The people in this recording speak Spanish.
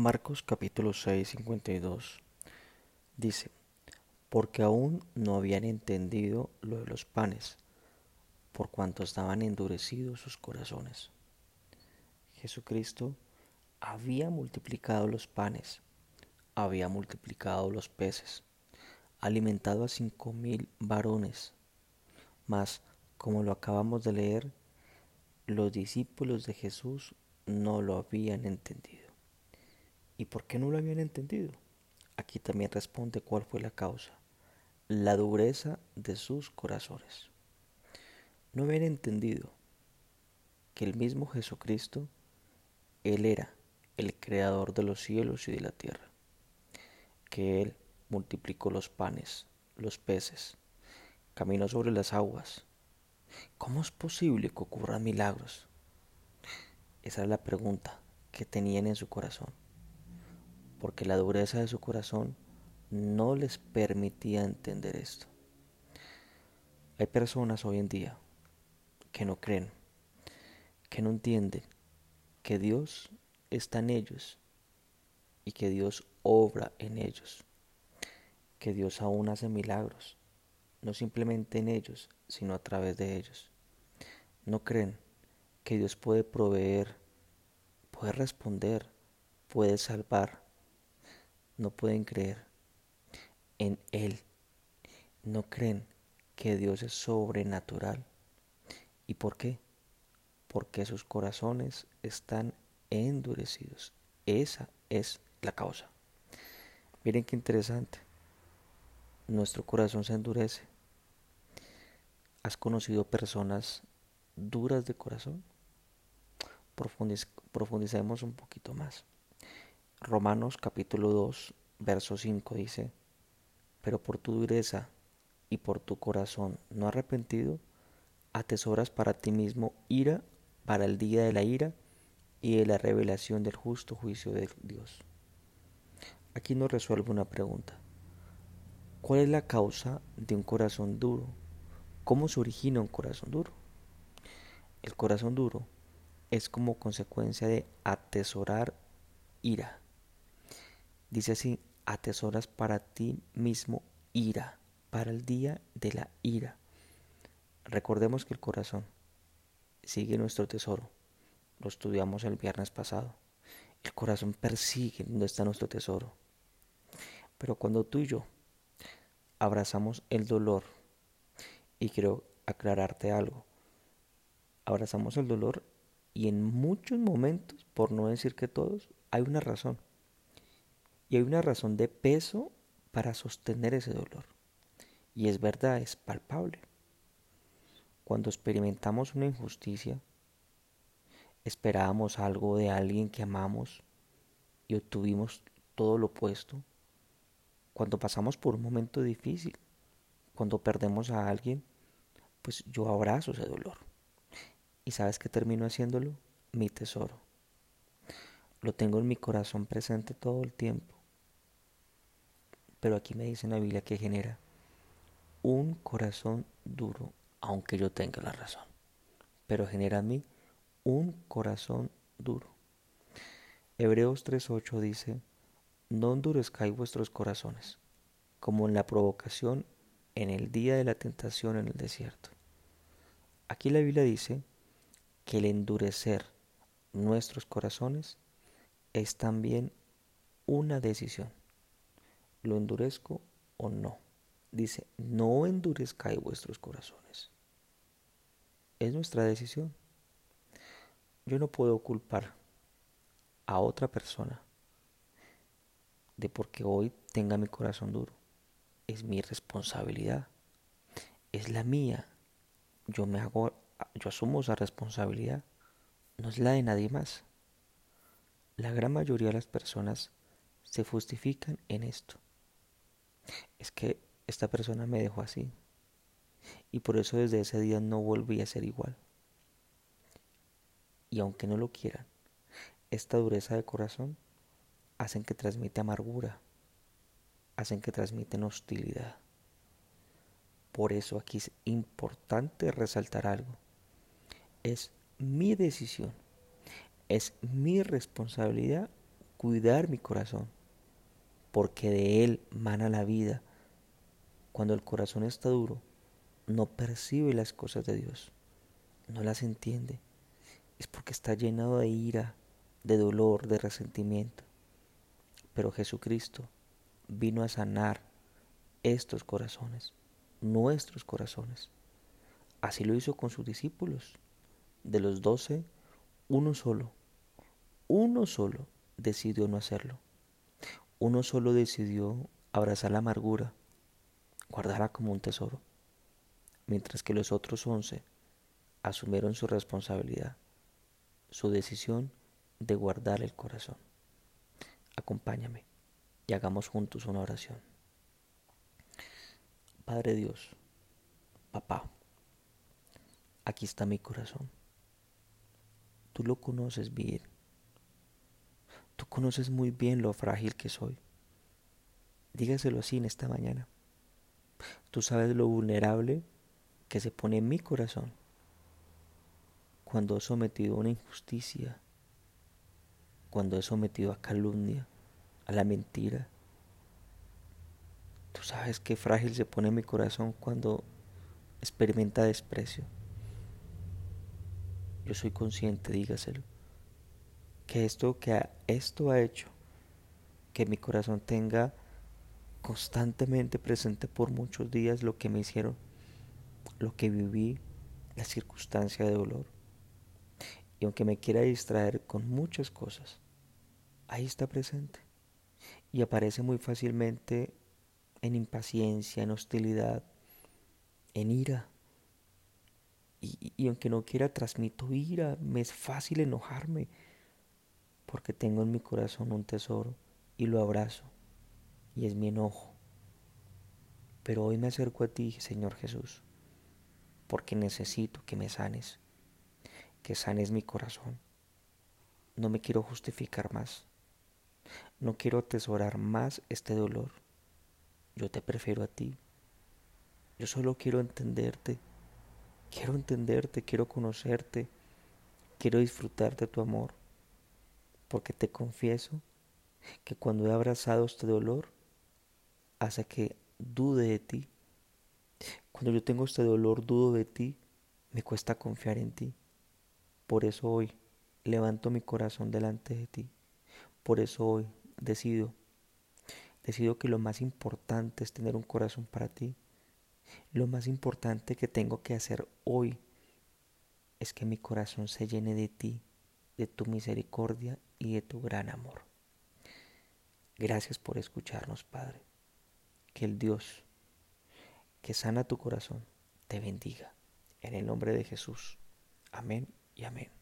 Marcos capítulo 6, 52 dice, porque aún no habían entendido lo de los panes, por cuanto estaban endurecidos sus corazones. Jesucristo había multiplicado los panes, había multiplicado los peces, alimentado a cinco mil varones, mas, como lo acabamos de leer, los discípulos de Jesús no lo habían entendido. ¿Y por qué no lo habían entendido? Aquí también responde cuál fue la causa. La dureza de sus corazones. No habían entendido que el mismo Jesucristo, Él era el creador de los cielos y de la tierra. Que Él multiplicó los panes, los peces, caminó sobre las aguas. ¿Cómo es posible que ocurran milagros? Esa es la pregunta que tenían en su corazón, porque la dureza de su corazón no les permitía entender esto. Hay personas hoy en día que no creen, que no entienden que Dios está en ellos y que Dios obra en ellos, que Dios aún hace milagros, no simplemente en ellos, sino a través de ellos. No creen que Dios puede proveer, puede responder, puede salvar. No pueden creer en Él. No creen que Dios es sobrenatural. ¿Y por qué? Porque sus corazones están endurecidos. Esa es la causa. Miren qué interesante. Nuestro corazón se endurece. ¿Has conocido personas duras de corazón? profundicemos un poquito más. Romanos capítulo 2, verso 5 dice, pero por tu dureza y por tu corazón no arrepentido, atesoras para ti mismo ira para el día de la ira y de la revelación del justo juicio de Dios. Aquí nos resuelve una pregunta. ¿Cuál es la causa de un corazón duro? ¿Cómo se origina un corazón duro? El corazón duro es como consecuencia de atesorar ira. Dice así, atesoras para ti mismo ira, para el día de la ira. Recordemos que el corazón sigue nuestro tesoro. Lo estudiamos el viernes pasado. El corazón persigue donde está nuestro tesoro. Pero cuando tú y yo abrazamos el dolor, y quiero aclararte algo, abrazamos el dolor y en muchos momentos, por no decir que todos, hay una razón. Y hay una razón de peso para sostener ese dolor. Y es verdad, es palpable. Cuando experimentamos una injusticia, esperábamos algo de alguien que amamos y obtuvimos todo lo opuesto. Cuando pasamos por un momento difícil, cuando perdemos a alguien, pues yo abrazo ese dolor. ¿Y sabes qué termino haciéndolo? Mi tesoro. Lo tengo en mi corazón presente todo el tiempo. Pero aquí me dice en la Biblia que genera un corazón duro, aunque yo tenga la razón. Pero genera a mí un corazón duro. Hebreos 3.8 dice, no endurezcáis vuestros corazones, como en la provocación en el día de la tentación en el desierto. Aquí la Biblia dice que el endurecer nuestros corazones es también una decisión. ¿Lo endurezco o no? Dice, no endurezcáis vuestros corazones. Es nuestra decisión. Yo no puedo culpar a otra persona de porque hoy tenga mi corazón duro. Es mi responsabilidad. Es la mía. Yo me hago yo asumo esa responsabilidad, no es la de nadie más. La gran mayoría de las personas se justifican en esto. Es que esta persona me dejó así y por eso desde ese día no volví a ser igual. Y aunque no lo quieran, esta dureza de corazón hacen que transmite amargura, hacen que transmiten hostilidad. Por eso aquí es importante resaltar algo es mi decisión, es mi responsabilidad cuidar mi corazón, porque de él mana la vida. Cuando el corazón está duro, no percibe las cosas de Dios, no las entiende. Es porque está llenado de ira, de dolor, de resentimiento. Pero Jesucristo vino a sanar estos corazones, nuestros corazones. Así lo hizo con sus discípulos. De los doce, uno solo, uno solo decidió no hacerlo. Uno solo decidió abrazar la amargura, guardarla como un tesoro, mientras que los otros once asumieron su responsabilidad, su decisión de guardar el corazón. Acompáñame y hagamos juntos una oración. Padre Dios, papá, aquí está mi corazón. Tú lo conoces bien. Tú conoces muy bien lo frágil que soy. Dígaselo así en esta mañana. Tú sabes lo vulnerable que se pone en mi corazón cuando he sometido a una injusticia, cuando he sometido a calumnia, a la mentira. Tú sabes qué frágil se pone mi corazón cuando experimenta desprecio. Yo soy consciente, dígaselo, que esto, que esto ha hecho que mi corazón tenga constantemente presente por muchos días lo que me hicieron, lo que viví, la circunstancia de dolor. Y aunque me quiera distraer con muchas cosas, ahí está presente. Y aparece muy fácilmente en impaciencia, en hostilidad, en ira. Y, aunque no quiera, transmito ira. Me es fácil enojarme porque tengo en mi corazón un tesoro y lo abrazo. Y es mi enojo. Pero hoy me acerco a ti, Señor Jesús, porque necesito que me sanes, que sanes mi corazón. No me quiero justificar más. No quiero atesorar más este dolor. Yo te prefiero a ti. Yo solo quiero entenderte Quiero entenderte, quiero conocerte, quiero disfrutar de tu amor, porque te confieso que cuando he abrazado este dolor, hace que dude de ti. Cuando yo tengo este dolor, dudo de ti, me cuesta confiar en ti. Por eso hoy levanto mi corazón delante de ti. Por eso hoy decido, decido que lo más importante es tener un corazón para ti lo más importante que tengo que hacer hoy es que mi corazón se llene de ti, de tu misericordia y de tu gran amor. Gracias por escucharnos, Padre. Que el Dios que sana tu corazón te bendiga. En el nombre de Jesús. Amén y amén.